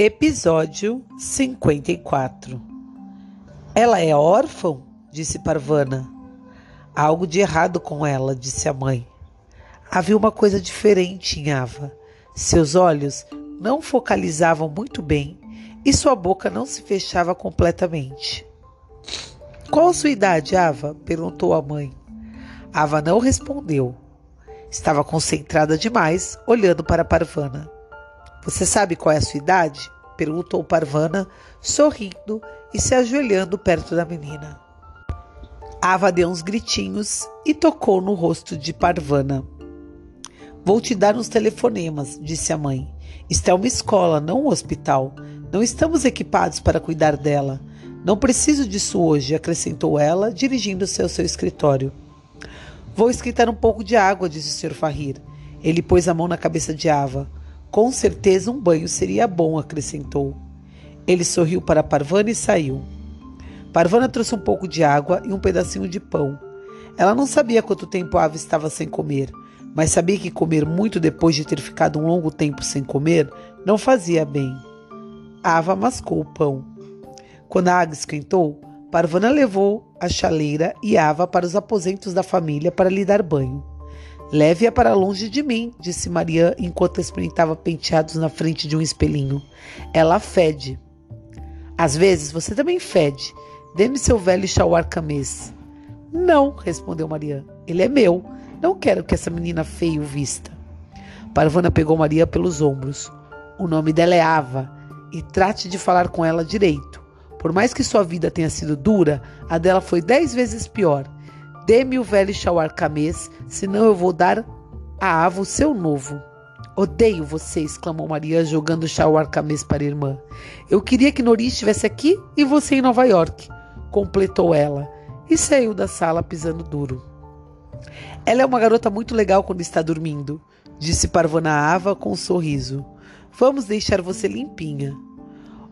Episódio 54 Ela é órfã? disse Parvana. Há algo de errado com ela, disse a mãe. Havia uma coisa diferente em Ava. Seus olhos não focalizavam muito bem e sua boca não se fechava completamente. Qual a sua idade, Ava? perguntou a mãe. Ava não respondeu. Estava concentrada demais, olhando para Parvana. Você sabe qual é a sua idade? Perguntou Parvana, sorrindo e se ajoelhando perto da menina. Ava deu uns gritinhos e tocou no rosto de Parvana. Vou te dar uns telefonemas, disse a mãe. Isto é uma escola, não um hospital. Não estamos equipados para cuidar dela. Não preciso disso hoje, acrescentou ela, dirigindo-se ao seu escritório. Vou esquentar um pouco de água, disse o Sr. Farrir. Ele pôs a mão na cabeça de Ava. Com certeza um banho seria bom, acrescentou. Ele sorriu para Parvana e saiu. Parvana trouxe um pouco de água e um pedacinho de pão. Ela não sabia quanto tempo a ave estava sem comer, mas sabia que comer muito depois de ter ficado um longo tempo sem comer não fazia bem. A ava mascou o pão. Quando a água esquentou, Parvana levou a chaleira e Ava para os aposentos da família para lhe dar banho. Leve-a para longe de mim, disse Mariã enquanto espreitava penteados na frente de um espelhinho. Ela fede. Às vezes você também fede. Dê-me seu velho chauar camês. Não, respondeu Mariã. Ele é meu. Não quero que essa menina feia o vista. Parvana pegou Maria pelos ombros. O nome dela é Ava e trate de falar com ela direito. Por mais que sua vida tenha sido dura, a dela foi dez vezes pior. Dê-me o velho chauar camês, senão eu vou dar a Ava o seu novo. Odeio você, exclamou Maria, jogando o chauar camês para a irmã. Eu queria que Nori estivesse aqui e você em Nova York, completou ela, e saiu da sala pisando duro. Ela é uma garota muito legal quando está dormindo, disse Parvana Ava com um sorriso. Vamos deixar você limpinha.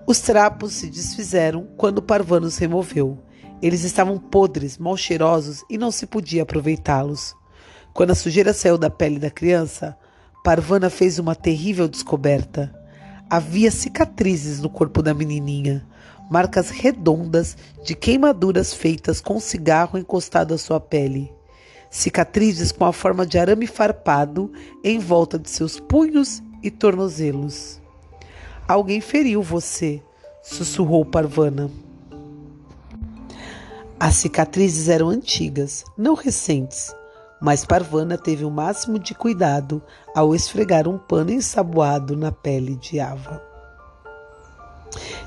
Os trapos se desfizeram quando Parvana os removeu. Eles estavam podres, mal cheirosos e não se podia aproveitá-los. Quando a sujeira saiu da pele da criança, Parvana fez uma terrível descoberta. Havia cicatrizes no corpo da menininha, marcas redondas de queimaduras feitas com cigarro encostado à sua pele. Cicatrizes com a forma de arame farpado em volta de seus punhos e tornozelos. Alguém feriu você, sussurrou Parvana. As cicatrizes eram antigas, não recentes, mas Parvana teve o máximo de cuidado ao esfregar um pano ensaboado na pele de Ava.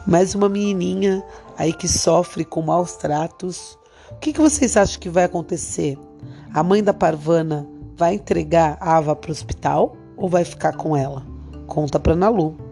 Mais uma menininha aí que sofre com maus tratos. O que, que vocês acham que vai acontecer? A mãe da Parvana vai entregar a Ava para o hospital ou vai ficar com ela? Conta para Nalu.